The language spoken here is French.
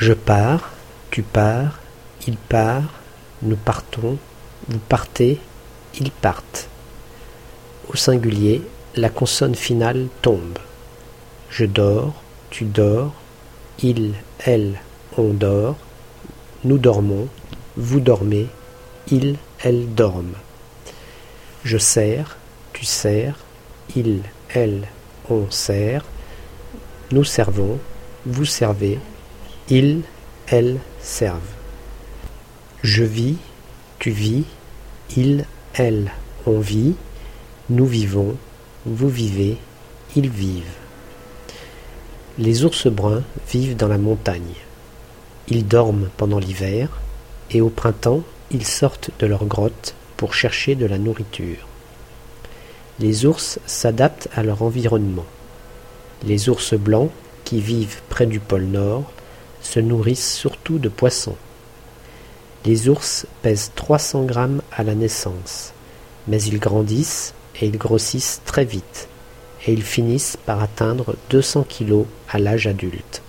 Je pars, tu pars, il part, nous partons, vous partez, ils partent. Au singulier, la consonne finale tombe. Je dors, tu dors, il, elle, on dort, nous dormons, vous dormez, il, elle dorment. Je sers, tu sers, il, elle, on sert, nous servons, vous servez, ils, elles servent. Je vis, tu vis, il, elle, on vit, nous vivons, vous vivez, ils vivent. Les ours bruns vivent dans la montagne. Ils dorment pendant l'hiver et au printemps ils sortent de leur grotte pour chercher de la nourriture. Les ours s'adaptent à leur environnement. Les ours blancs, qui vivent près du pôle Nord, se nourrissent surtout de poissons. Les ours pèsent 300 grammes à la naissance, mais ils grandissent et ils grossissent très vite, et ils finissent par atteindre 200 kilos à l'âge adulte.